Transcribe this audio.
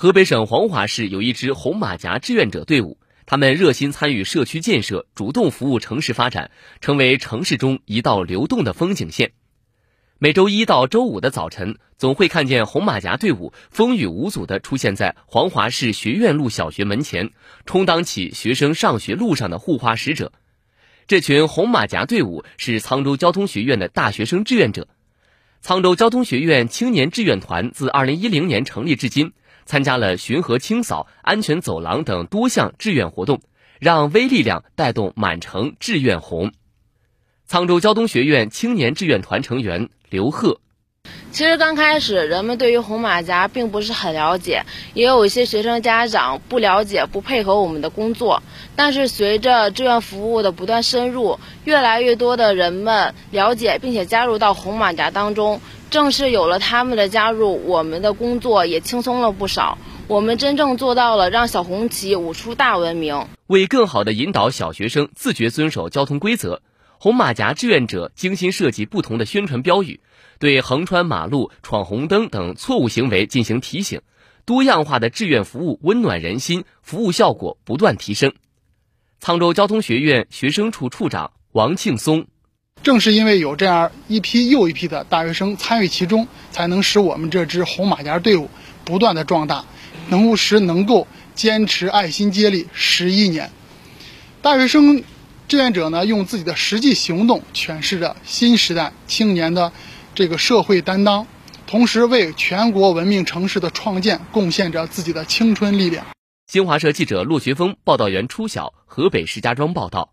河北省黄骅市有一支红马甲志愿者队伍，他们热心参与社区建设，主动服务城市发展，成为城市中一道流动的风景线。每周一到周五的早晨，总会看见红马甲队伍风雨无阻地出现在黄骅市学院路小学门前，充当起学生上学路上的护花使者。这群红马甲队伍是沧州交通学院的大学生志愿者。沧州交通学院青年志愿团自2010年成立至今。参加了巡河清扫、安全走廊等多项志愿活动，让微力量带动满城志愿红。沧州交通学院青年志愿团成员刘贺：其实刚开始，人们对于红马甲并不是很了解，也有一些学生家长不了解、不配合我们的工作。但是随着志愿服务的不断深入，越来越多的人们了解并且加入到红马甲当中。正是有了他们的加入，我们的工作也轻松了不少。我们真正做到了让小红旗舞出大文明。为更好地引导小学生自觉遵守交通规则，红马甲志愿者精心设计不同的宣传标语，对横穿马路、闯红灯等错误行为进行提醒。多样化的志愿服务温暖人心，服务效果不断提升。沧州交通学院学生处处长王庆松。正是因为有这样一批又一批的大学生参与其中，才能使我们这支红马甲队伍不断的壮大，能够使能够坚持爱心接力十一年。大学生志愿者呢，用自己的实际行动诠释着新时代青年的这个社会担当，同时为全国文明城市的创建贡献着自己的青春力量。新华社记者骆学峰，报道员初晓，河北石家庄报道。